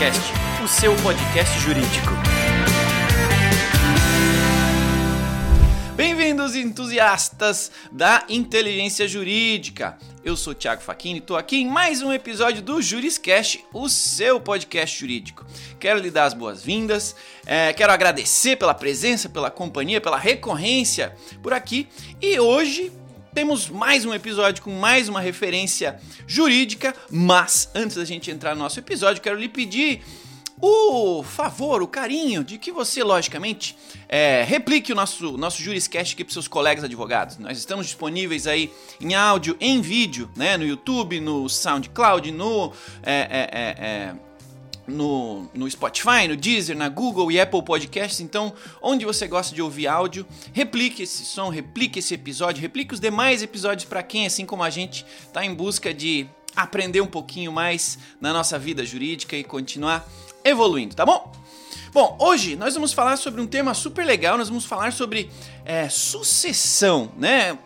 Juriscast, o seu podcast jurídico. Bem-vindos, entusiastas da inteligência jurídica. Eu sou Thiago Facchini e estou aqui em mais um episódio do Juriscast, o seu podcast jurídico. Quero lhe dar as boas-vindas, é, quero agradecer pela presença, pela companhia, pela recorrência por aqui e hoje temos mais um episódio com mais uma referência jurídica, mas antes da gente entrar no nosso episódio, quero lhe pedir o favor, o carinho de que você, logicamente, é, replique o nosso, nosso Juriscast aqui para seus colegas advogados. Nós estamos disponíveis aí em áudio, em vídeo, né, no YouTube, no SoundCloud, no, é, é, é, é no, no Spotify, no Deezer, na Google e Apple Podcasts. Então, onde você gosta de ouvir áudio, replique esse som, replique esse episódio, replique os demais episódios para quem, assim como a gente, está em busca de aprender um pouquinho mais na nossa vida jurídica e continuar evoluindo, tá bom? Bom, hoje nós vamos falar sobre um tema super legal, nós vamos falar sobre é, sucessão, né?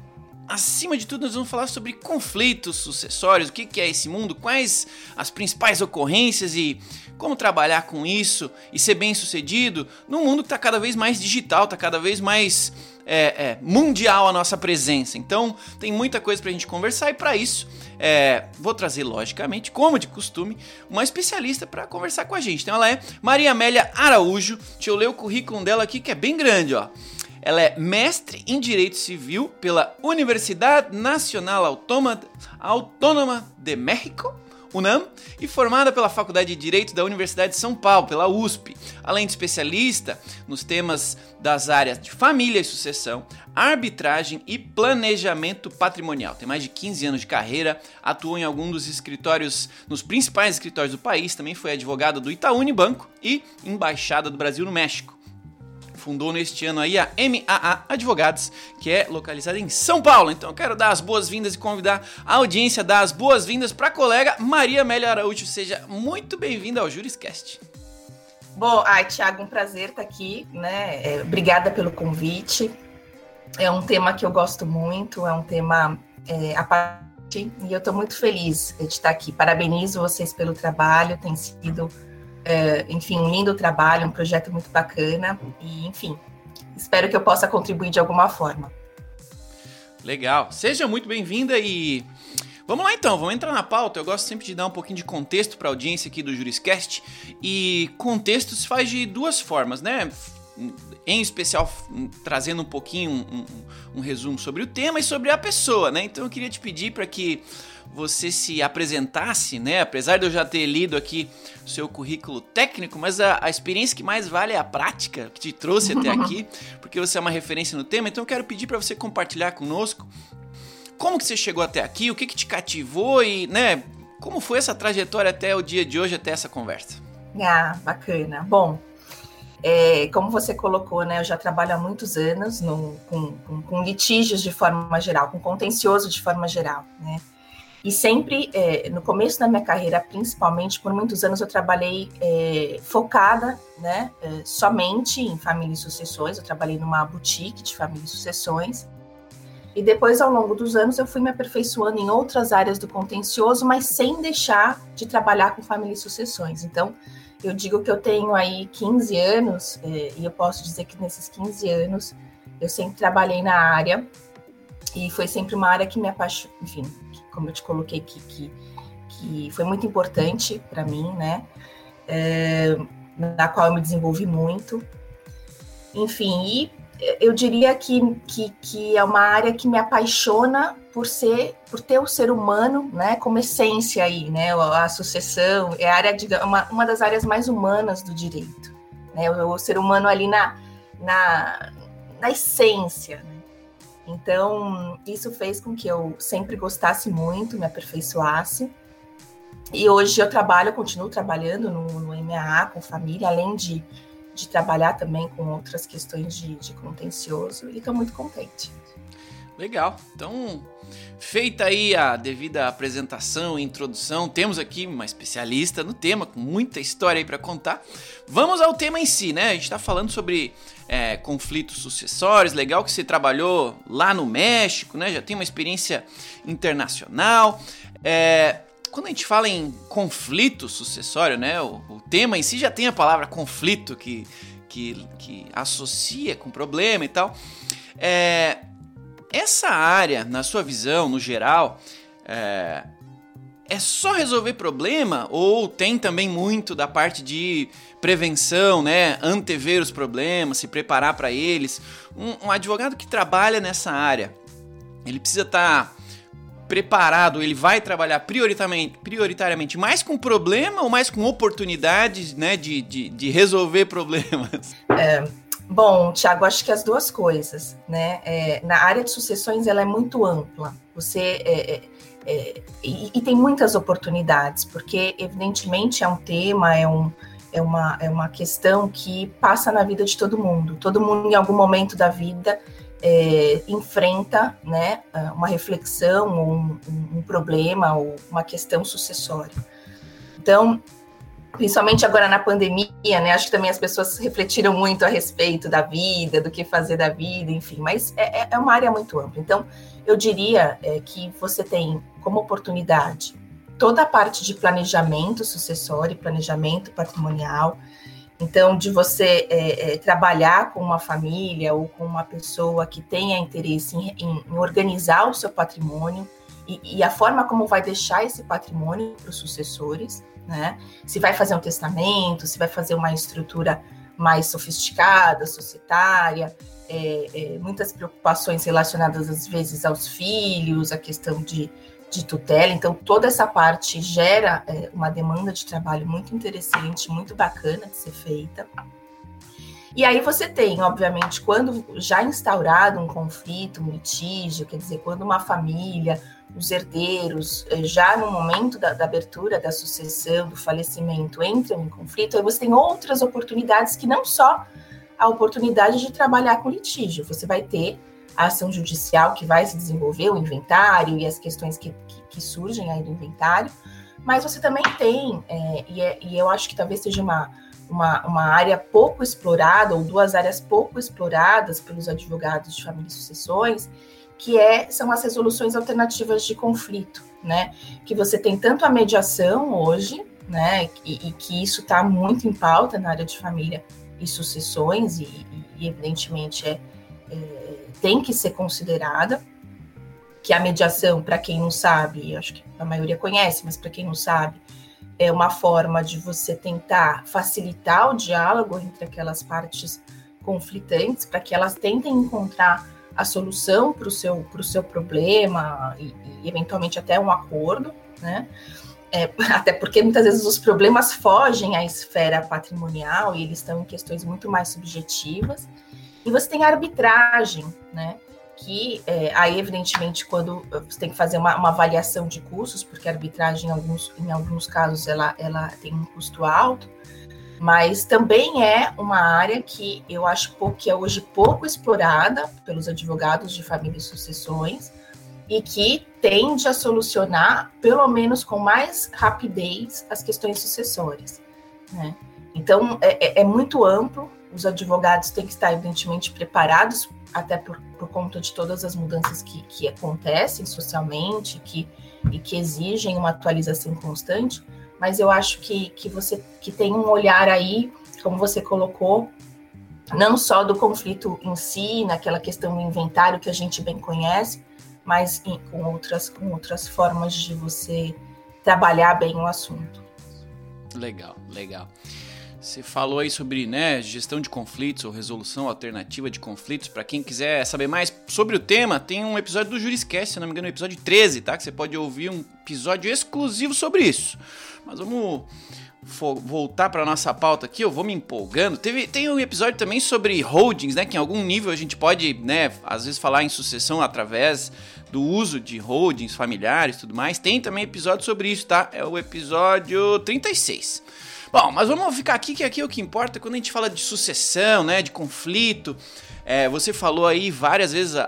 Acima de tudo, nós vamos falar sobre conflitos sucessórios, o que é esse mundo, quais as principais ocorrências e como trabalhar com isso e ser bem sucedido num mundo que está cada vez mais digital, está cada vez mais é, é, mundial a nossa presença. Então tem muita coisa para a gente conversar e para isso é, vou trazer, logicamente, como de costume, uma especialista para conversar com a gente. Então ela é Maria Amélia Araújo. Deixa eu ler o currículo dela aqui que é bem grande, ó. Ela é mestre em Direito Civil pela Universidade Nacional Autônoma de México UNAM, e formada pela Faculdade de Direito da Universidade de São Paulo, pela USP, além de especialista nos temas das áreas de família e sucessão, arbitragem e planejamento patrimonial. Tem mais de 15 anos de carreira, atuou em alguns dos escritórios, nos principais escritórios do país, também foi advogada do Itaú Unibanco e embaixada do Brasil no México fundou neste ano aí a MAA Advogados, que é localizada em São Paulo. Então eu quero dar as boas-vindas e convidar a audiência a dar as boas-vindas para a colega Maria Amélia Araújo. Seja muito bem-vinda ao Juriscast. Bom, ai, Thiago, um prazer estar aqui, né? É, obrigada pelo convite. É um tema que eu gosto muito, é um tema é, a parte, e eu estou muito feliz de estar aqui. Parabenizo vocês pelo trabalho, tem sido é, enfim, um lindo trabalho, um projeto muito bacana e, enfim, espero que eu possa contribuir de alguma forma. Legal. Seja muito bem-vinda e Vamos lá então, vamos entrar na pauta. Eu gosto sempre de dar um pouquinho de contexto para a audiência aqui do Juriscast. E contexto se faz de duas formas, né? Em especial, trazendo um pouquinho um, um, um resumo sobre o tema e sobre a pessoa, né? Então eu queria te pedir para que você se apresentasse, né? Apesar de eu já ter lido aqui o seu currículo técnico, mas a, a experiência que mais vale é a prática que te trouxe até aqui, porque você é uma referência no tema. Então eu quero pedir para você compartilhar conosco como que você chegou até aqui, o que, que te cativou e, né? Como foi essa trajetória até o dia de hoje, até essa conversa? Ah, bacana. Bom, é, como você colocou, né, eu já trabalho há muitos anos no, com, com, com, litígios de forma geral, com contencioso de forma geral, né? E sempre, é, no começo da minha carreira, principalmente, por muitos anos eu trabalhei é, focada, né, é, somente em família e sucessões. Eu trabalhei numa boutique de família e sucessões. E depois, ao longo dos anos, eu fui me aperfeiçoando em outras áreas do contencioso, mas sem deixar de trabalhar com família e sucessões. Então, eu digo que eu tenho aí 15 anos, é, e eu posso dizer que nesses 15 anos eu sempre trabalhei na área, e foi sempre uma área que me apaixonou, enfim, como eu te coloquei, que, que, que foi muito importante para mim, né? É, na qual eu me desenvolvi muito. Enfim, e eu diria que, que, que, é uma área que me apaixona por ser, por ter o ser humano, né, como essência aí, né, a sucessão, é a área de, uma, uma das áreas mais humanas do direito, né, o, o ser humano ali na, na, na essência, né? Então, isso fez com que eu sempre gostasse muito, me aperfeiçoasse. E hoje eu trabalho, eu continuo trabalhando no, no MAA com família, além de, de trabalhar também com outras questões de, de contencioso, e estou muito contente. Legal. Então, feita aí a devida apresentação e introdução, temos aqui uma especialista no tema, com muita história aí para contar. Vamos ao tema em si, né? A gente está falando sobre é, conflitos sucessórios. Legal que você trabalhou lá no México, né? Já tem uma experiência internacional. É, quando a gente fala em conflito sucessório, né? O, o tema em si já tem a palavra conflito que, que, que associa com problema e tal. É, essa área, na sua visão, no geral, é, é só resolver problema ou tem também muito da parte de prevenção, né? Antever os problemas, se preparar para eles. Um, um, advogado que trabalha nessa área, ele precisa estar tá preparado, ele vai trabalhar prioritariamente, prioritariamente mais com problema ou mais com oportunidades, né? De, de, de resolver problemas? É, bom, Tiago, acho que as duas coisas, né? É, na área de sucessões, ela é muito ampla. Você é, é é, e, e, tem muitas oportunidades, porque evidentemente é um tema, é, um, é, uma, é uma questão que passa na vida de todo mundo. Todo mundo, em algum momento da vida, é, enfrenta né, uma reflexão, um, um problema ou uma questão sucessória. Então, principalmente agora na pandemia, né? Acho que também as pessoas refletiram muito a respeito da vida, do que fazer da vida, enfim, mas é, é, é uma área muito ampla. Então, eu diria é, que você tem como oportunidade toda a parte de planejamento sucessório, planejamento patrimonial. Então, de você é, é, trabalhar com uma família ou com uma pessoa que tenha interesse em, em, em organizar o seu patrimônio e, e, a forma como vai deixar esse patrimônio para os sucessores, né? Se vai fazer um testamento, se vai fazer uma estrutura mais sofisticada, societária, é, é, muitas preocupações relacionadas às vezes aos filhos, a questão de, de tutela. Então, toda essa parte gera é, uma demanda de trabalho muito interessante, muito bacana de ser feita. E aí você tem, obviamente, quando já instaurado um conflito, um litígio, quer dizer, quando uma família, os herdeiros, eh, já no momento da, da abertura da sucessão, do falecimento, entram em conflito, aí você tem outras oportunidades que não só a oportunidade de trabalhar com litígio, você vai ter a ação judicial que vai se desenvolver, o inventário e as questões que, que, que surgem aí do inventário, mas você também tem, é, e, é, e eu acho que talvez seja uma uma, uma área pouco explorada, ou duas áreas pouco exploradas pelos advogados de família e sucessões, que é, são as resoluções alternativas de conflito, né? Que você tem tanto a mediação hoje, né? E, e que isso está muito em pauta na área de família e sucessões, e, e evidentemente é, é, tem que ser considerada, que a mediação, para quem não sabe, acho que a maioria conhece, mas para quem não sabe, é uma forma de você tentar facilitar o diálogo entre aquelas partes conflitantes para que elas tentem encontrar a solução para o seu, seu problema e, e, eventualmente até um acordo, né? É, até porque muitas vezes os problemas fogem à esfera patrimonial e eles estão em questões muito mais subjetivas. E você tem a arbitragem, né? que é, aí, evidentemente, quando você tem que fazer uma, uma, avaliação de custos, porque a arbitragem, em alguns, em alguns casos, ela, ela tem um custo alto, mas também é uma área que eu acho que é hoje pouco explorada pelos advogados de família e sucessões, e que tende a solucionar, pelo menos com mais rapidez, as questões sucessórias. Né? Então, é, é, é muito amplo, os advogados têm que estar, evidentemente, preparados até por, por conta de todas as mudanças que, que acontecem socialmente que, e que exigem uma atualização constante, mas eu acho que, que você que tem um olhar aí, como você colocou, não só do conflito em si, naquela questão do inventário que a gente bem conhece, mas em, com, outras, com outras formas de você trabalhar bem o assunto. Legal, legal. Você falou aí sobre né, gestão de conflitos ou resolução alternativa de conflitos. Para quem quiser saber mais sobre o tema, tem um episódio do Juriscast, se não me engano, episódio 13, tá? Que você pode ouvir um episódio exclusivo sobre isso. Mas vamos voltar para nossa pauta aqui, eu vou me empolgando. Teve, tem um episódio também sobre holdings, né? Que em algum nível a gente pode, né, às vezes falar em sucessão através do uso de holdings familiares e tudo mais. Tem também episódio sobre isso, tá? É o episódio 36. Bom, mas vamos ficar aqui, que aqui é o que importa quando a gente fala de sucessão, né, de conflito. É, você falou aí várias vezes a,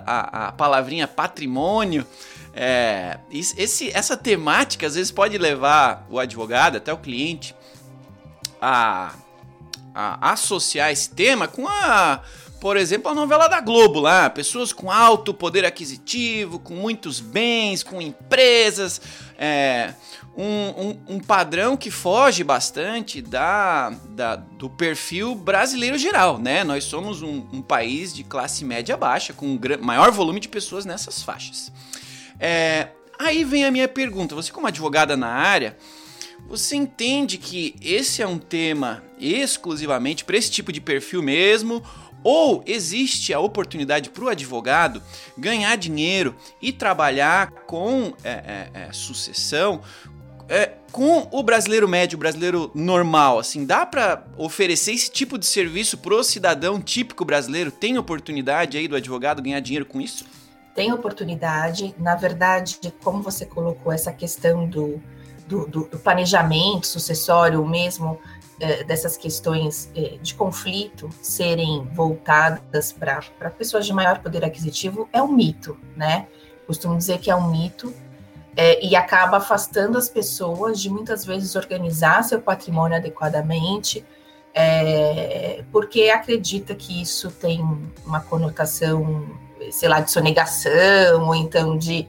a, palavrinha patrimônio. É, esse, essa temática às vezes pode levar o advogado, até o cliente, a, a associar esse tema com a por exemplo, a novela da Globo lá, pessoas com alto poder aquisitivo, com muitos bens, com empresas, é, um, um, um, padrão que foge bastante da, da, do perfil brasileiro geral, né? Nós somos um, um país de classe média baixa, com um maior volume de pessoas nessas faixas. É, aí vem a minha pergunta: você, como advogada na área, você entende que esse é um tema exclusivamente para esse tipo de perfil mesmo? Ou existe a oportunidade para o advogado ganhar dinheiro e trabalhar com é, é, é, sucessão é, com o brasileiro médio, o brasileiro normal, assim, dá para oferecer esse tipo de serviço pro cidadão típico brasileiro? Tem oportunidade aí do advogado ganhar dinheiro com isso? Tem oportunidade. Na verdade, como você colocou essa questão do, do, do, do planejamento sucessório mesmo, é, dessas questões é, de conflito serem voltadas para pessoas de maior poder aquisitivo, é um mito, né? Costumo dizer que é um mito é, e acaba afastando as pessoas de muitas vezes organizar seu patrimônio adequadamente, é, porque acredita que isso tem uma conotação, sei lá, de sonegação, ou então de,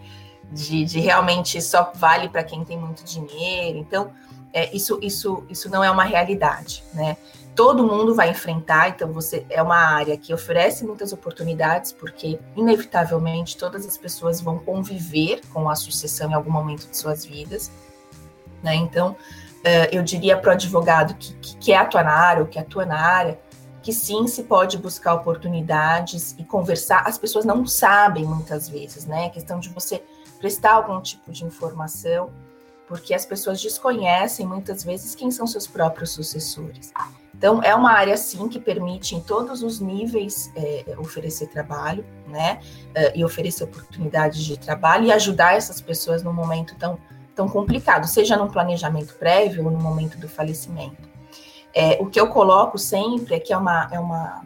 de, de realmente só vale para quem tem muito dinheiro. Então, é, isso, isso, isso não é uma realidade, né? todo mundo vai enfrentar, então você é uma área que oferece muitas oportunidades, porque inevitavelmente todas as pessoas vão conviver com a sucessão em algum momento de suas vidas, né? Então, uh, eu diria para o advogado que, que quer atuar na área ou que atua na área, que sim se pode buscar oportunidades e conversar. As pessoas não sabem muitas vezes, né? A questão de você prestar algum tipo de informação, porque as pessoas desconhecem muitas vezes quem são seus próprios sucessores. Então, é uma área, sim, que permite em todos os níveis é, oferecer trabalho, né? É, e oferecer oportunidades de trabalho e ajudar essas pessoas num momento tão, tão complicado, seja num planejamento prévio ou no momento do falecimento. É, o que eu coloco sempre é que é uma, é uma.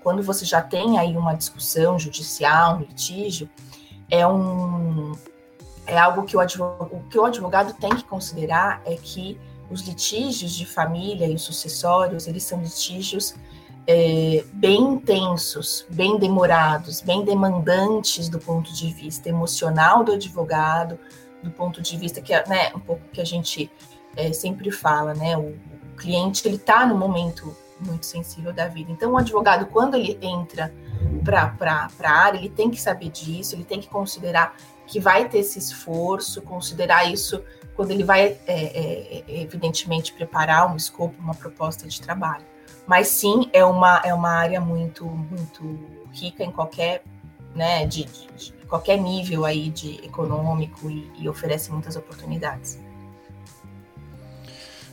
Quando você já tem aí uma discussão judicial, um litígio, é um. É algo que o advogado, o que o advogado tem que considerar é que os litígios de família e os sucessórios, eles são litígios é, bem intensos, bem demorados, bem demandantes do ponto de vista emocional do advogado, do ponto de vista que, né, um pouco que a gente é, sempre fala, né, o, o cliente ele está no momento muito sensível da vida. Então, o advogado, quando ele entra para a área, ele tem que saber disso, ele tem que considerar que vai ter esse esforço, considerar isso quando ele vai, é, é, é, evidentemente, preparar um escopo, uma proposta de trabalho. Mas sim, é uma, é uma área muito, muito rica em qualquer, né, de, de, de qualquer nível aí de econômico e, e oferece muitas oportunidades.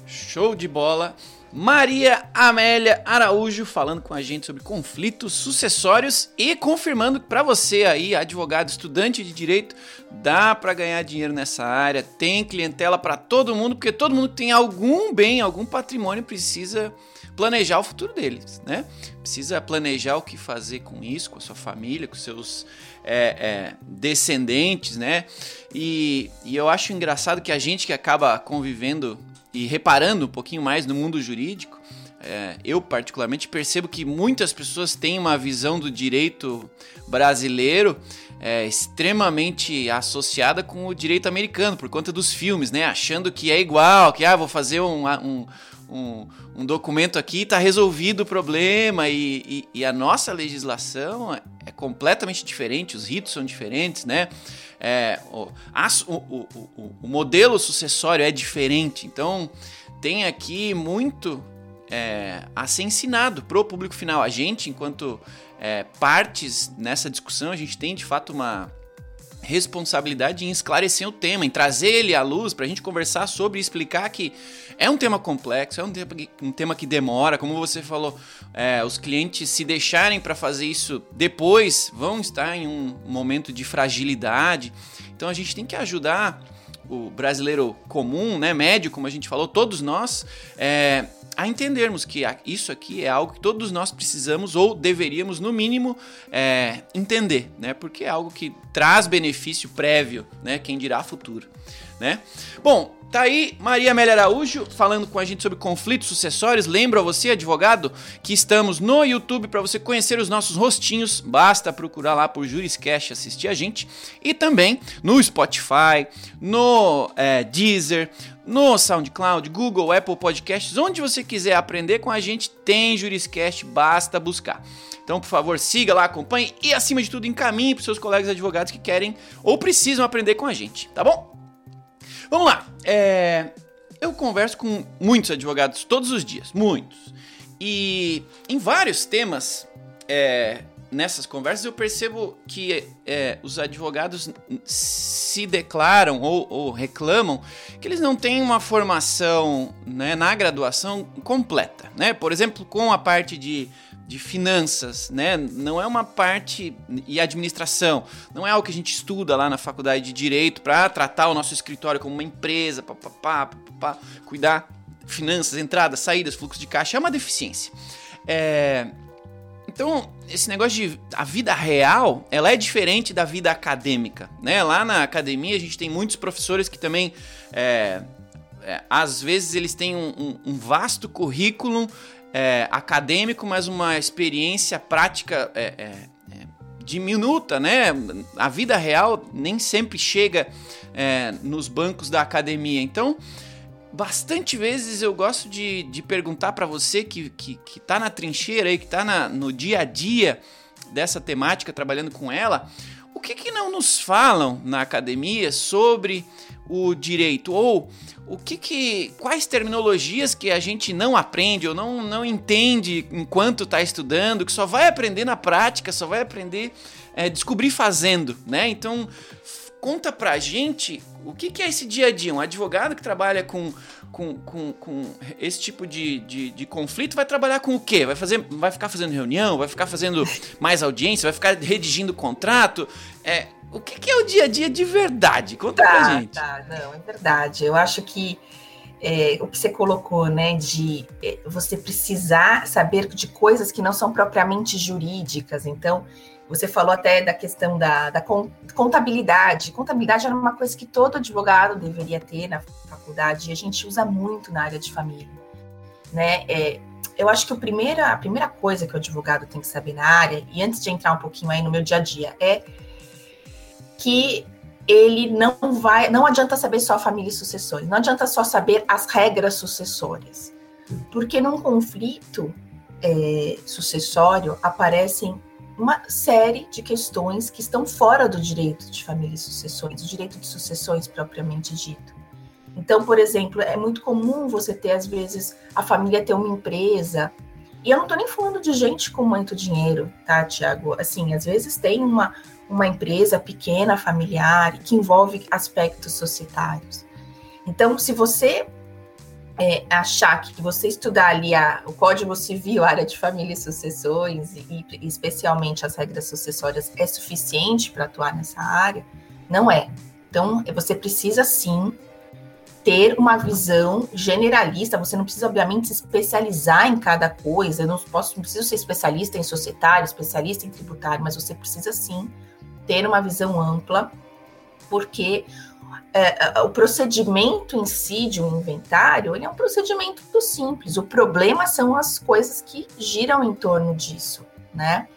Show de bola! Maria Amélia Araújo falando com a gente sobre conflitos sucessórios e confirmando que para você aí, advogado, estudante de direito, dá para ganhar dinheiro nessa área, tem clientela para todo mundo, porque todo mundo tem algum bem, algum patrimônio precisa planejar o futuro deles, né? Precisa planejar o que fazer com isso, com a sua família, com seus é, é, descendentes, né? E, e eu acho engraçado que a gente que acaba convivendo e reparando um pouquinho mais no mundo jurídico, é, eu particularmente percebo que muitas pessoas têm uma visão do direito brasileiro é, extremamente associada com o direito americano, por conta dos filmes, né? Achando que é igual, que ah, vou fazer um, um, um, um documento aqui e tá resolvido o problema, e, e, e, a nossa legislação é completamente diferente, os ritos são diferentes, né? É, o, o, o, o, modelo sucessório é diferente. Então, tem aqui muito é, a ser ensinado para o público final. A gente, enquanto é, partes nessa discussão, a gente tem de fato uma responsabilidade em esclarecer o tema, em trazer ele à luz para a gente conversar sobre e explicar que é um tema complexo, é um tema que, um tema que demora, como você falou, é, os clientes se deixarem para fazer isso depois vão estar em um momento de fragilidade. Então a gente tem que ajudar o brasileiro comum, né, médio, como a gente falou, todos nós, é, a entendermos que isso aqui é algo que todos nós precisamos ou deveríamos, no mínimo, é, entender, né? Porque é algo que traz benefício prévio, né? Quem dirá futuro. Né? Bom, Tá aí Maria Amélia Araújo falando com a gente sobre conflitos sucessórios. Lembro a você, advogado, que estamos no YouTube para você conhecer os nossos rostinhos. Basta procurar lá por Juriscast assistir a gente. E também no Spotify, no é, Deezer, no SoundCloud, Google, Apple Podcasts, onde você quiser aprender com a gente, tem Juriscast, basta buscar. Então, por favor, siga lá, acompanhe e, acima de tudo, encaminhe para seus colegas advogados que querem ou precisam aprender com a gente, tá bom? Vamos lá. É, eu converso com muitos advogados todos os dias, muitos. E em vários temas, é, nessas conversas, eu percebo que é, os advogados se declaram ou, ou, reclamam que eles não têm uma formação né, na graduação completa. Né? Por exemplo, com a parte de de finanças, né? Não é uma parte e administração, não é algo que a gente estuda lá na faculdade de direito para tratar o nosso escritório como uma empresa, papapá, papapá, cuidar finanças, entradas, saídas, fluxo de caixa é uma deficiência. É... Então, esse negócio de a vida real, ela é diferente da vida acadêmica, né? Lá na academia a gente tem muitos professores que também é, é, às vezes eles têm um, um, um vasto currículo é, acadêmico, mas uma experiência prática é, é, é, diminuta, né? A vida real nem sempre chega é, nos bancos da academia. Então, bastante vezes eu gosto de, de perguntar para você que, que, que tá na trincheira aí, que tá na, no dia a dia dessa temática, trabalhando com ela, o que, que não nos falam na academia sobre o direito? Ou o que que quais terminologias que a gente não aprende ou não, não entende enquanto está estudando, que só vai aprender na prática, só vai aprender é, descobrir fazendo, né? Então conta pra gente o que, que é esse dia a dia. Um advogado que trabalha com, com, com, com esse tipo de, de, de, conflito vai trabalhar com o quê? Vai, fazer, vai ficar fazendo reunião? Vai ficar fazendo mais audiência? Vai ficar redigindo contrato? É, o que, que, é o dia a dia de verdade? Conta tá, pra gente. Tá, não, é verdade. Eu acho que é, o que você colocou, né, de é, você precisar saber de coisas que não são propriamente jurídicas. Então, você falou até da questão da, da contabilidade. Contabilidade era uma coisa que todo advogado deveria ter na faculdade e a gente usa muito na área de família, né? É, eu acho que o primeira, a primeira coisa que o advogado tem que saber na área, e antes de entrar um pouquinho aí no meu dia a dia, é que ele não vai, não adianta saber só família e sucessores, não adianta só saber as regras sucessórias, porque num conflito é, sucessório aparecem uma série de questões que estão fora do direito de família e sucessões, o direito de sucessões propriamente dito. Então, por exemplo, é muito comum você ter, às vezes, a família ter uma empresa, e eu não estou nem falando de gente com muito dinheiro, tá, Tiago? Assim, às vezes tem uma, uma empresa pequena, familiar, que envolve aspectos societários. Então, se você é, achar que você estudar ali a, o Código Civil, a área de família e sucessões, e, e especialmente as regras sucessórias, é suficiente para atuar nessa área, não é. Então, você precisa sim ter uma visão generalista. Você não precisa, obviamente, se especializar em cada coisa. Eu não posso, não preciso ser especialista em societário, especialista em tributário, mas você precisa sim ter uma visão ampla, porque é, é, o procedimento em si de um inventário ele é um procedimento simples. O problema são as coisas que giram em torno disso, né?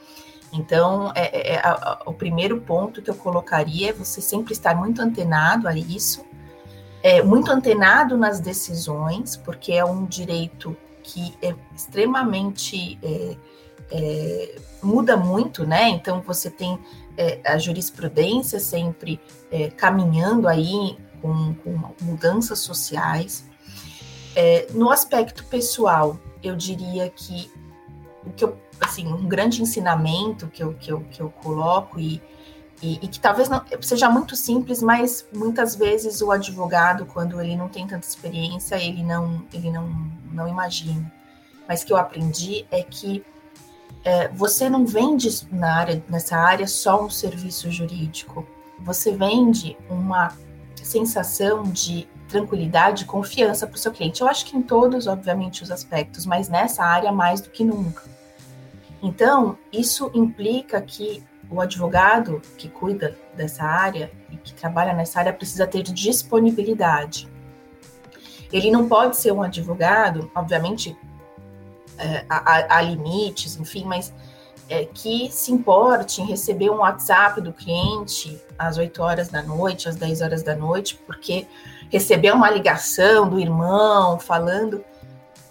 Então, é, é, é a, a, o primeiro ponto que eu colocaria é você sempre estar muito antenado a isso, é, muito antenado nas decisões, porque é um direito que é extremamente é, muda muito, né? Então você tem é, a jurisprudência sempre é, caminhando aí com, com mudanças sociais. É, no aspecto pessoal, eu diria que o que eu, assim, um grande ensinamento que eu, que eu, que eu coloco e, e, e, que talvez não seja muito simples, mas muitas vezes o advogado, quando ele não tem tanta experiência, ele não, ele não, não imagina. Mas que eu aprendi é que é, você não vende na área, nessa área só um serviço jurídico, você vende uma sensação de tranquilidade e confiança para o seu cliente. Eu acho que em todos, obviamente, os aspectos, mas nessa área mais do que nunca. Então, isso implica que o advogado que cuida dessa área e que trabalha nessa área precisa ter disponibilidade. Ele não pode ser um advogado, obviamente, é, há, há, limites, enfim, mas é, que se importe em receber um WhatsApp do cliente às 8 horas da noite, às 10 horas da noite, porque receber uma ligação do irmão falando.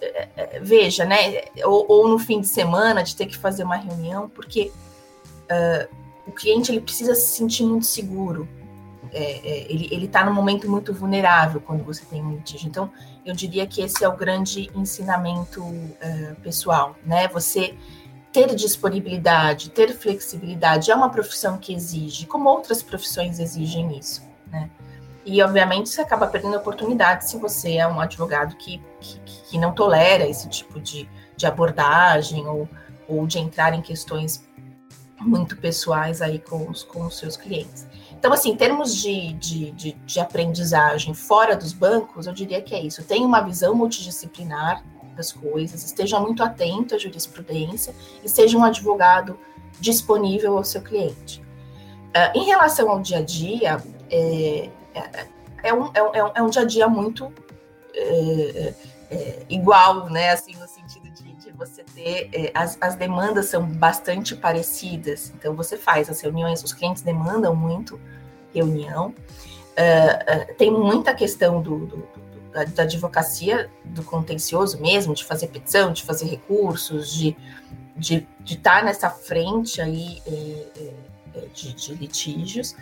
É, é, veja, né? Ou, ou, no fim de semana de ter que fazer uma reunião, porque uh, o cliente ele precisa se sentir muito seguro. É, é, ele está num momento muito vulnerável quando você tem um litígio. Então, eu diria que esse é o grande ensinamento uh, pessoal, né? Você ter disponibilidade, ter flexibilidade é uma profissão que exige, como outras profissões exigem isso, né? E, obviamente, você acaba perdendo oportunidade se você é um advogado que, que, que não tolera esse tipo de, de abordagem ou, ou de entrar em questões muito pessoais aí com os, com os seus clientes. Então, assim, em termos de, de, de, de aprendizagem fora dos bancos, eu diria que é isso. Tenha uma visão multidisciplinar das coisas, esteja muito atento à jurisprudência e seja um advogado disponível ao seu cliente. Uh, em relação ao dia a dia, é, é, é, um, é, um, é um dia a dia muito é, é, igual, né? Assim, você ter. É, as, as demandas são bastante parecidas. Então, você faz as reuniões, os clientes demandam muito reunião. Uh, uh, tem muita questão do, do, do da, da, advocacia, do contencioso mesmo, de fazer petição, de fazer recursos, de de estar tá nessa frente aí é, é, de, de, litígios.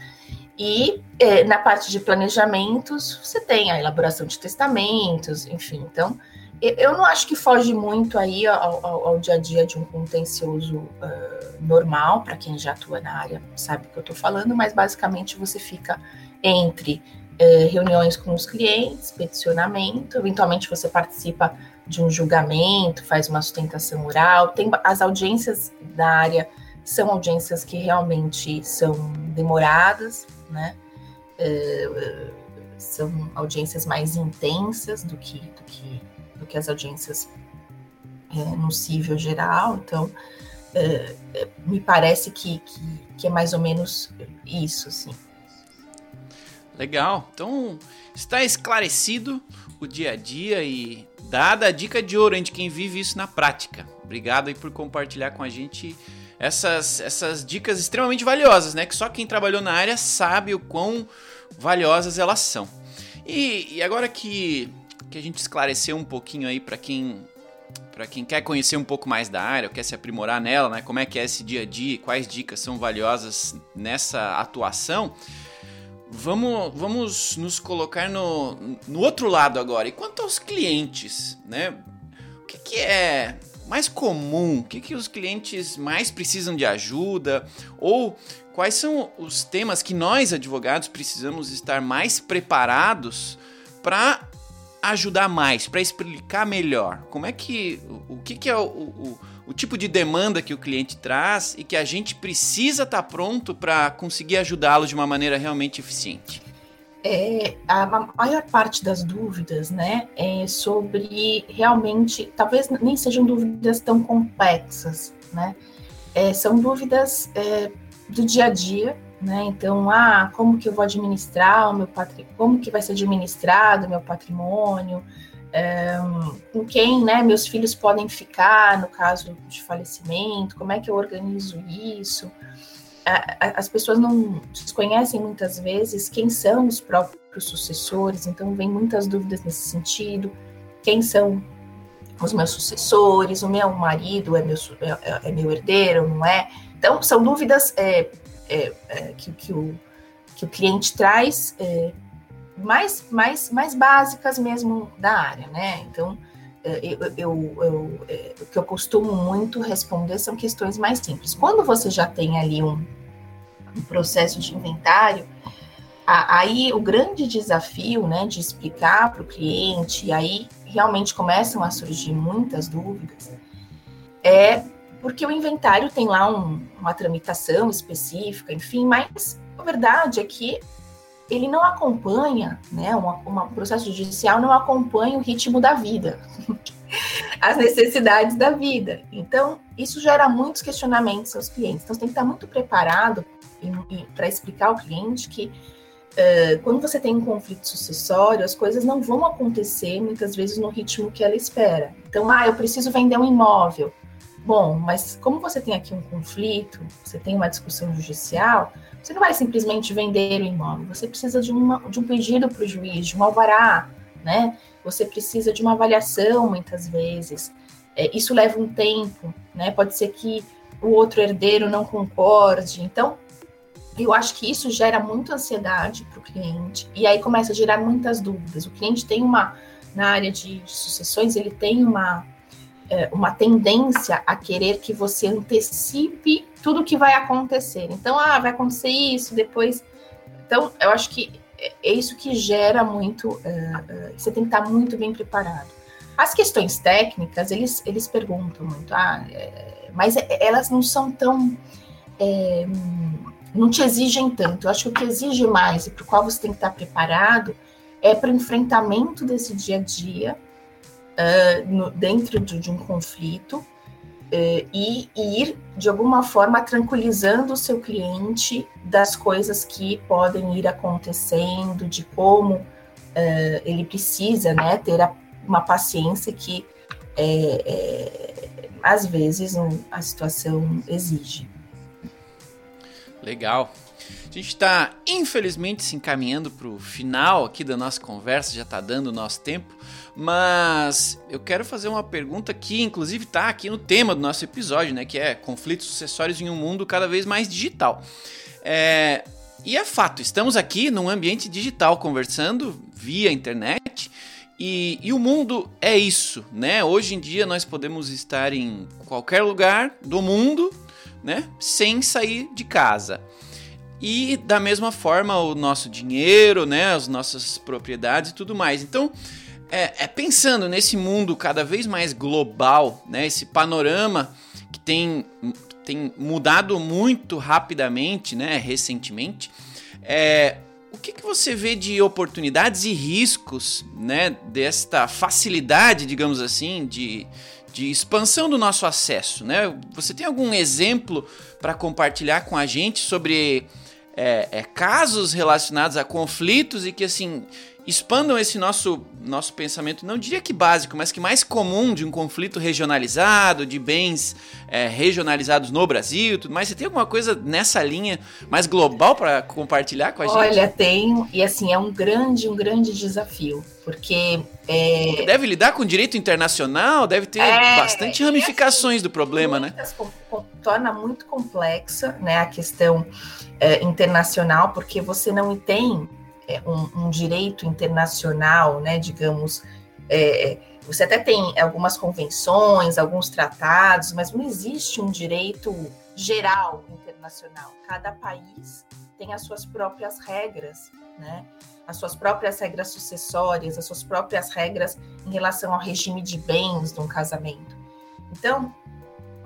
E é, na parte de planejamentos, você tem a elaboração de testamentos, enfim. Então, eu não acho que foge muito aí ao, ao, ao dia a dia de um contencioso uh, normal, para quem já atua na área sabe o que eu estou falando, mas basicamente você fica entre uh, reuniões com os clientes, peticionamento, eventualmente você participa de um julgamento, faz uma sustentação oral, tem as audiências da área são audiências que realmente são demoradas, né? Uh, são audiências mais intensas do que, do que, do que as audiências é, no cível geral. Então, é, me parece que, que, que, é mais ou menos isso, sim. Legal. Então, está esclarecido o dia a dia e dada a dica de ouro de quem vive isso na prática. Obrigado aí por compartilhar com a gente essas, essas dicas extremamente valiosas, né? Que só quem trabalhou na área sabe o quão valiosas elas são. E, e agora que, que a gente esclareceu um pouquinho aí para quem para quem quer conhecer um pouco mais da área, quer se aprimorar nela, né? Como é que é esse dia a dia, quais dicas são valiosas nessa atuação? Vamos, vamos nos colocar no, no outro lado agora. E quanto aos clientes, né? O que, que é mais comum? O que, que os clientes mais precisam de ajuda? Ou quais são os temas que nós, advogados, precisamos estar mais preparados para ajudar mais, para explicar melhor? Como é que. O, que, que é o, o, o, tipo de demanda que o cliente traz e que a gente precisa estar tá pronto para conseguir ajudá-lo de uma maneira realmente eficiente? é, a maior parte das dúvidas, né, é sobre realmente, talvez nem sejam dúvidas tão complexas, né, é, são dúvidas é, do dia a dia, né, então, ah, como que eu vou administrar o meu patrimônio, como que vai ser administrado o meu patrimônio, com quem, né, meus filhos podem ficar no caso de falecimento, como é que eu organizo isso, as pessoas não desconhecem muitas vezes quem são os próprios sucessores, então vem muitas dúvidas nesse sentido. Quem são os meus sucessores? O meu marido é meu, é, é, é meu herdeiro, não é? Então, são dúvidas é, é, é que, que, o, que o cliente traz é, mais, mais, mais básicas mesmo da área, né? Então, eu, eu, eu, o que eu costumo muito responder são questões mais simples. Quando você já tem ali um, um processo de inventário, aí o grande desafio, né, de explicar para o cliente, e aí realmente começam a surgir muitas dúvidas, é porque o inventário tem lá um, uma tramitação específica, enfim, mas a verdade é que ele não acompanha, né, um processo judicial não acompanha o ritmo da vida, as necessidades da vida. Então, isso gera muitos questionamentos aos clientes. Então, você tem que estar muito preparado para explicar ao cliente que uh, quando você tem um conflito sucessório, as coisas não vão acontecer muitas vezes no ritmo que ela espera. Então, ah, eu preciso vender um imóvel. Bom, mas como você tem aqui um conflito, você tem uma discussão judicial, você não vai simplesmente vender o imóvel, você precisa de, uma, de um pedido para o juiz, de um alvará, né? Você precisa de uma avaliação muitas vezes. É, isso leva um tempo, né? Pode ser que o outro herdeiro não concorde. Então, eu acho que isso gera muita ansiedade para o cliente e aí começa a gerar muitas dúvidas. O cliente tem uma, na área de, de sucessões, ele tem uma, é, uma tendência a querer que você antecipe tudo que vai acontecer. Então, ah, vai acontecer isso, depois. Então, eu acho que é isso que gera muito. É, é, você tem que estar muito bem preparado. As questões técnicas, eles, eles perguntam muito, ah, é, mas elas não são tão. É, não te exigem tanto. Eu acho que o que exige mais e para o qual você tem que estar preparado é para o enfrentamento desse dia a dia uh, no, dentro de, de, um conflito uh, e, e, ir, de alguma forma, tranquilizando o seu cliente das coisas que podem ir acontecendo, de como uh, ele precisa né, ter a, uma paciência que, é, é, às vezes, um, a situação exige. Legal. A gente está, infelizmente, se encaminhando para o final aqui da nossa conversa, já está dando o nosso tempo, mas eu quero fazer uma pergunta que, inclusive, está aqui no tema do nosso episódio, né? Que é conflitos sucessórios em um mundo cada vez mais digital. É, e é fato, estamos aqui num ambiente digital conversando via internet. E, e, o mundo é isso, né? Hoje em dia nós podemos estar em qualquer lugar do mundo né? Sem sair de casa. E da mesma forma o nosso dinheiro, né? As nossas propriedades e tudo mais. Então, é, é pensando nesse mundo cada vez mais global, né? Esse panorama que tem, tem mudado muito rapidamente, né? Recentemente. É, o que, que você vê de oportunidades e riscos, né? Desta facilidade, digamos assim, de de expansão do nosso acesso, né? Você tem algum exemplo para compartilhar com a gente sobre é, é, casos relacionados a conflitos e que assim expandam esse nosso, nosso pensamento, não diria que básico, mas que mais comum de um conflito regionalizado, de bens é, regionalizados no Brasil tudo mais. Você tem alguma coisa nessa linha mais global para compartilhar com a gente? Olha, tenho, e assim, é um grande, um grande desafio, porque... É... Deve lidar com direito internacional, deve ter é, bastante ramificações assim, do problema, né? Torna muito complexa né, a questão é, internacional, porque você não tem um, um, direito internacional, né, digamos, é, você até tem algumas convenções, alguns tratados, mas não existe um direito geral internacional. Cada país tem as suas próprias regras, né? As suas próprias regras sucessórias, as suas próprias regras em relação ao regime de bens de um casamento. Então,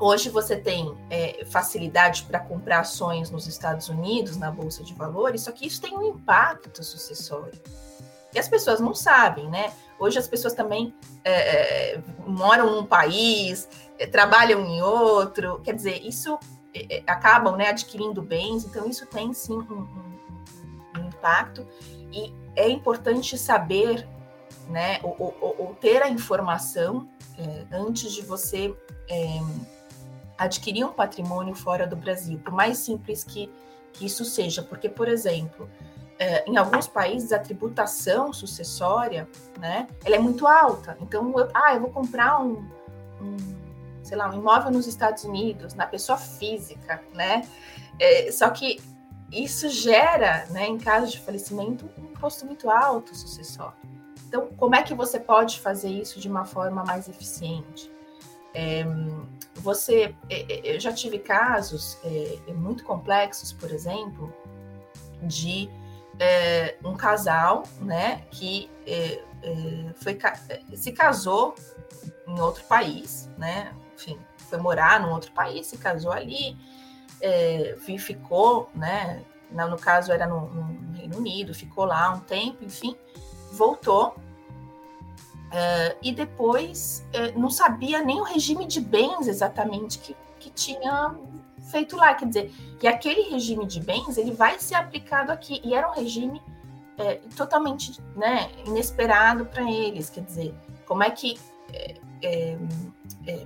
Hoje você tem é, facilidade para comprar ações nos Estados Unidos, na Bolsa de Valores, só que isso tem um impacto sucessório. E as pessoas não sabem, né? Hoje as pessoas também é, é moram num país, é, trabalham em outro, quer dizer, isso é, é, acabam né, adquirindo bens, então isso tem sim um, um, um impacto e é importante saber, né, ou, ou, ou ter a informação antes de você adquirir um patrimônio fora do Brasil, por mais simples que, que isso seja, porque, por exemplo, é, em alguns países a tributação sucessória, né, ela é muito alta. Então, eu, ah, eu vou comprar um, um, sei lá, um imóvel nos Estados Unidos, na pessoa física, né? É, só que isso gera, né, em caso de falecimento, um imposto muito alto sucessório. Então, como é que você pode fazer isso de uma forma mais eficiente? É, você, é, é, eu já tive casos é, é, muito complexos, por exemplo, de é, um casal, né, que é, foi, se casou em outro país, né, enfim, foi morar num outro país, se casou ali, ficou, né, no caso era no, no Reino Unido, ficou lá um tempo, enfim, voltou Uh, e depois uh, não sabia nem o regime de bens exatamente que, que tinha feito lá. Quer dizer, que aquele regime de bens ele vai ser aplicado aqui. E era um regime é, totalmente né, inesperado para eles. Quer dizer, como é que. É,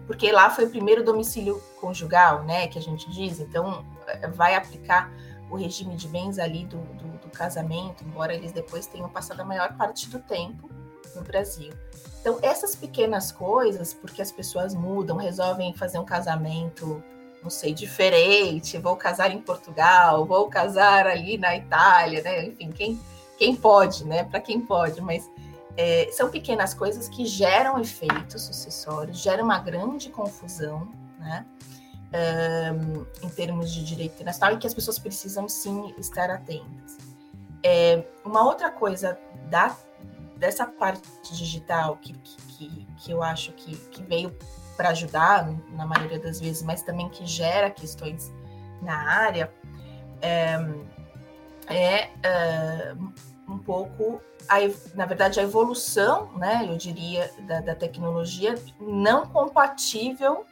porque lá foi o primeiro domicílio conjugal, né, que a gente diz, então vai aplicar o regime de bens ali do, do, do casamento, embora eles depois tenham passado a maior parte do tempo no Brasil. Então, essas pequenas coisas, porque as pessoas mudam, resolvem fazer um casamento, não sei, diferente, vou casar em Portugal, vou casar ali na Itália, né? Enfim, quem, quem pode, né? Para quem pode, mas é, são pequenas coisas que geram efeitos sucessórios, geram uma grande confusão, né? Um, em termos de direito internacional e que as pessoas precisam sim estar atentas. É, uma outra coisa da, dessa parte digital que, que, que eu acho que, que veio para ajudar, na maioria das vezes, mas também que gera questões na área, é, é, é um pouco, a, na verdade, a evolução, né, eu diria, da, da tecnologia não compatível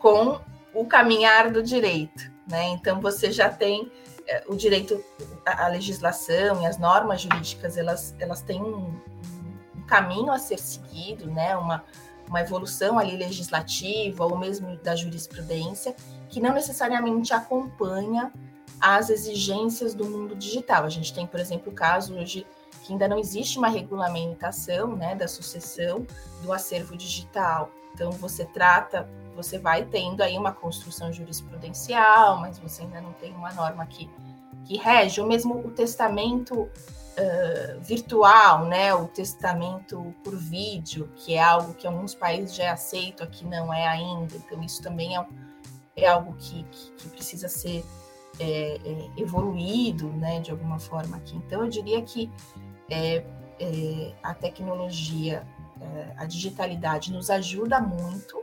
com o caminhar do direito. Né? Então, você já tem o direito, a, a, legislação e as normas jurídicas, elas, elas têm um, um caminho a ser seguido, né? uma, uma evolução ali legislativa ou mesmo da jurisprudência, que não necessariamente acompanha as exigências do mundo digital. A gente tem, por exemplo, o caso hoje que ainda não existe uma regulamentação né, da sucessão do acervo digital. Então, você trata, você vai tendo aí uma construção jurisprudencial, mas você ainda não tem uma norma que, que rege, ou mesmo o testamento uh, virtual, né, o testamento por vídeo, que é algo que alguns países já é aceito, aqui não é ainda. Então, isso também é, é algo que, que, que precisa ser é, é, evoluído, né, de alguma forma aqui. Então, eu diria que é, é a tecnologia, é, a digitalidade nos ajuda muito,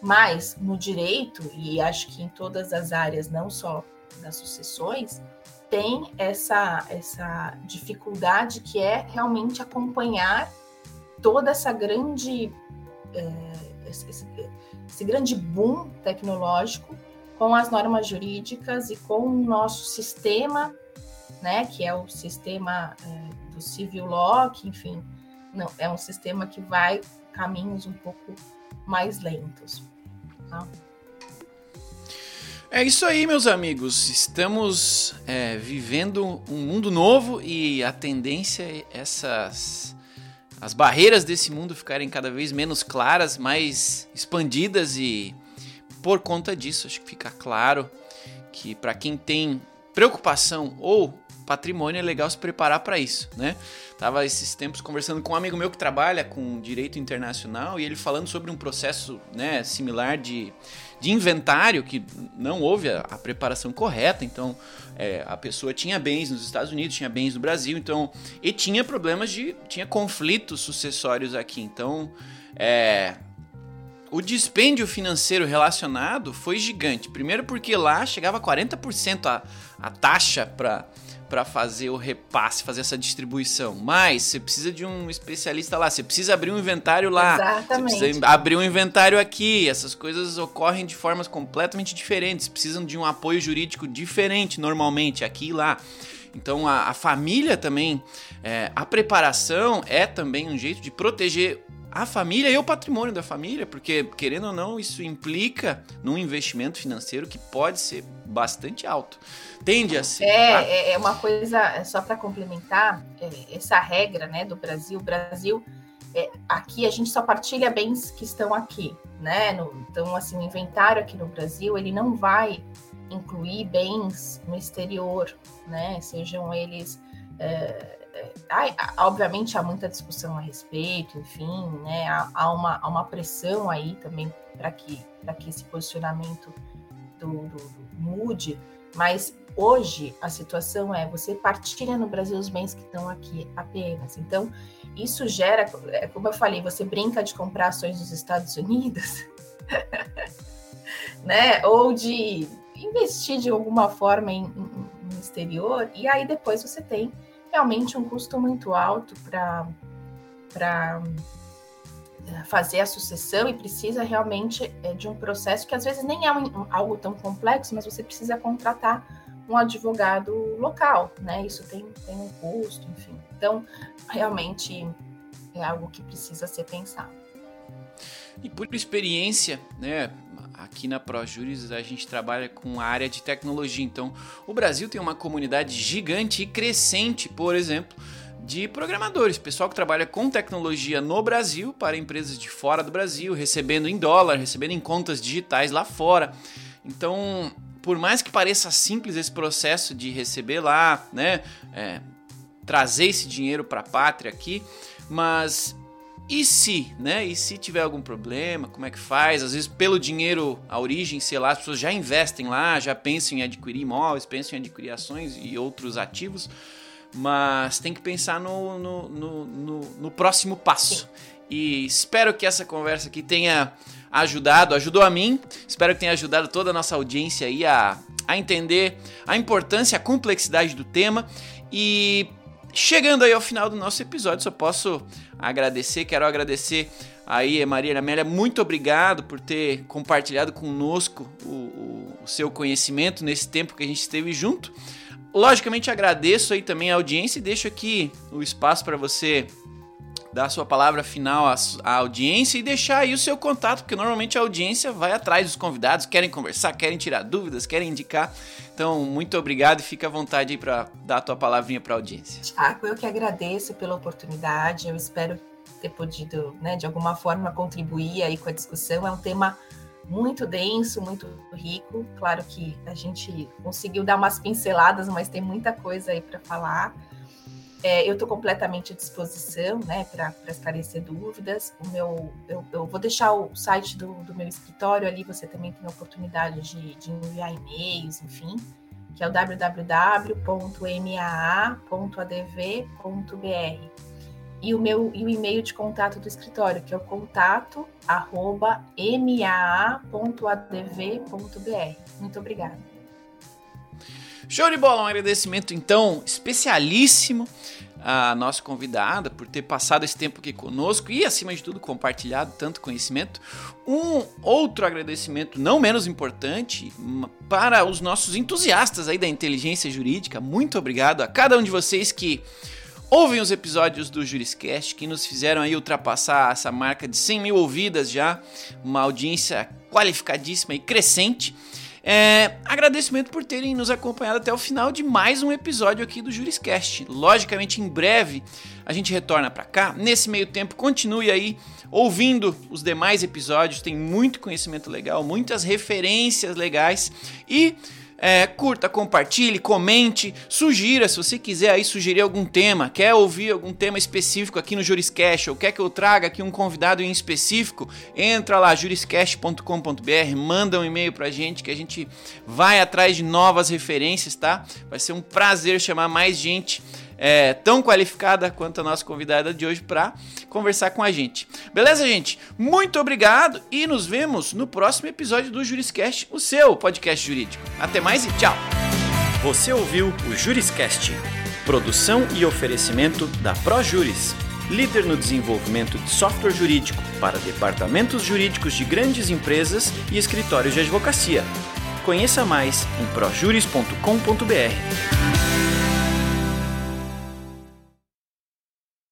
mas no direito, e acho que em todas as áreas, não só das sucessões, tem essa, essa dificuldade que é realmente acompanhar toda essa grande, é, esse, esse grande boom tecnológico com as normas jurídicas e com o nosso sistema, né, que é o sistema é, civil que, enfim, não, é um sistema que vai caminhos um pouco mais lentos. Tá? É isso aí, meus amigos. Estamos é, vivendo um mundo novo e a tendência é essas as barreiras desse mundo ficarem cada vez menos claras, mais expandidas e por conta disso, acho que fica claro que para quem tem preocupação ou patrimônio é legal se preparar para isso, né? Tava esses tempos conversando com um amigo meu que trabalha com direito internacional e ele falando sobre um processo, né, similar de, de inventário que não houve a, a preparação correta, então é, a pessoa tinha bens nos Estados Unidos, tinha bens no Brasil, então e tinha problemas de tinha conflitos sucessórios aqui, então é, o dispêndio financeiro relacionado foi gigante. Primeiro porque lá chegava a 40% a, a taxa para para fazer o repasse, fazer essa distribuição. Mas você precisa de um especialista lá, você precisa abrir um inventário lá, Exatamente. você precisa abrir um inventário aqui. Essas coisas ocorrem de formas completamente diferentes, precisam de um apoio jurídico diferente normalmente aqui e lá. Então a, a família também, é, a preparação é também um jeito de proteger a família e o patrimônio da família, porque, querendo ou não, isso implica num investimento financeiro que pode ser bastante alto. Tende a ser. É, tá? é, é uma coisa, é só para complementar, é, essa regra né, do Brasil. Brasil, é, aqui a gente só partilha bens que estão aqui, né? No, então, assim, o inventário aqui no Brasil, ele não vai incluir bens no exterior, né? Sejam eles. É, obviamente há muita discussão a respeito, enfim, né? Há, há uma, há uma pressão aí também para que, que esse posicionamento do, do, do mude, mas hoje a situação é você partilha no Brasil os bens que estão aqui apenas. Então, isso gera, é como eu falei, você brinca de comprar ações dos Estados Unidos, né? Ou de investir de alguma forma em, em, no exterior, e aí depois você tem realmente um custo muito alto para eh, fazer a sucessão e precisa realmente eh, de um processo que às vezes nem é um, algo tão complexo, mas você precisa contratar um advogado local, né? Isso tem, tem um custo, enfim. Então, realmente é algo que precisa ser pensado. E por experiência, né, aqui na ProJuris a gente trabalha com a área de tecnologia. Então, o Brasil tem uma comunidade gigante e crescente, por exemplo, de programadores, pessoal que trabalha com tecnologia no Brasil para empresas de fora do Brasil, recebendo em dólar, recebendo em contas digitais lá fora. Então, por mais que pareça simples esse processo de receber lá, né, é, trazer esse dinheiro para a pátria aqui, mas e se, né? E se tiver algum problema, como é que faz? Às vezes, pelo dinheiro, a origem, sei lá, as pessoas já investem lá, já pensam em adquirir imóveis, pensam em adquirir ações e outros ativos, mas tem que pensar no, no, no, no, no próximo passo. E espero que essa conversa aqui tenha ajudado, ajudou a mim, espero que tenha ajudado toda a nossa audiência aí a, a entender a importância, a complexidade do tema e Chegando aí ao final do nosso episódio, só posso agradecer, quero agradecer aí, Maria Amélia, muito obrigado por ter compartilhado conosco o, o, o, seu conhecimento nesse tempo que a gente esteve junto. Logicamente agradeço aí também a audiência e deixo aqui o espaço para você dar sua palavra final à, à, audiência e deixar aí o seu contato, porque normalmente a audiência vai atrás dos convidados, querem conversar, querem tirar dúvidas, querem indicar. Então, muito obrigado e fica à vontade aí para dar a tua palavrinha para a audiência. Tiago, eu que agradeço pela oportunidade, eu espero ter podido, né, de alguma forma, contribuir aí com a discussão. É um tema muito denso, muito rico. Claro que a gente conseguiu dar umas pinceladas, mas tem muita coisa aí para falar. É, eu estou completamente à disposição, né, para esclarecer dúvidas. O meu, eu, eu, vou deixar o site do, do, meu escritório ali, você também tem a oportunidade de, de enviar e-mails, enfim, que é o www.maa.adv.br. E o meu e o e-mail de contato do escritório, que é o contato arroba maa.adv.br. Muito obrigada. Show de bola, um agradecimento então especialíssimo à nossa convidada por ter passado esse tempo aqui conosco e, acima de tudo, compartilhado tanto conhecimento. Um outro agradecimento, não menos importante, para os nossos entusiastas aí da inteligência jurídica. Muito obrigado a cada um de vocês que ouvem os episódios do Juriscast, que nos fizeram aí ultrapassar essa marca de 100 mil ouvidas já, uma audiência qualificadíssima e crescente. É, agradecimento por terem nos acompanhado até o final de mais um episódio aqui do Juriscast. Logicamente, em breve a gente retorna para cá. Nesse meio tempo, continue aí ouvindo os demais episódios. Tem muito conhecimento legal, muitas referências legais e é, curta, compartilhe, comente, sugira se você quiser aí sugerir algum tema, quer ouvir algum tema específico aqui no Juriscast ou quer que eu traga aqui um convidado em específico, entra lá juriscast.com.br, manda um e-mail pra gente que a gente vai atrás de novas referências, tá? Vai ser um prazer chamar mais gente é, tão qualificada quanto a nossa convidada de hoje para conversar com a gente. Beleza, gente? Muito obrigado e nos vemos no próximo episódio do Juriscast, o seu podcast jurídico. Até mais e tchau! Você ouviu o Juriscast, produção e oferecimento da ProJuris, líder no desenvolvimento de software jurídico para departamentos jurídicos de grandes empresas e escritórios de advocacia. Conheça mais em projuris.com.br.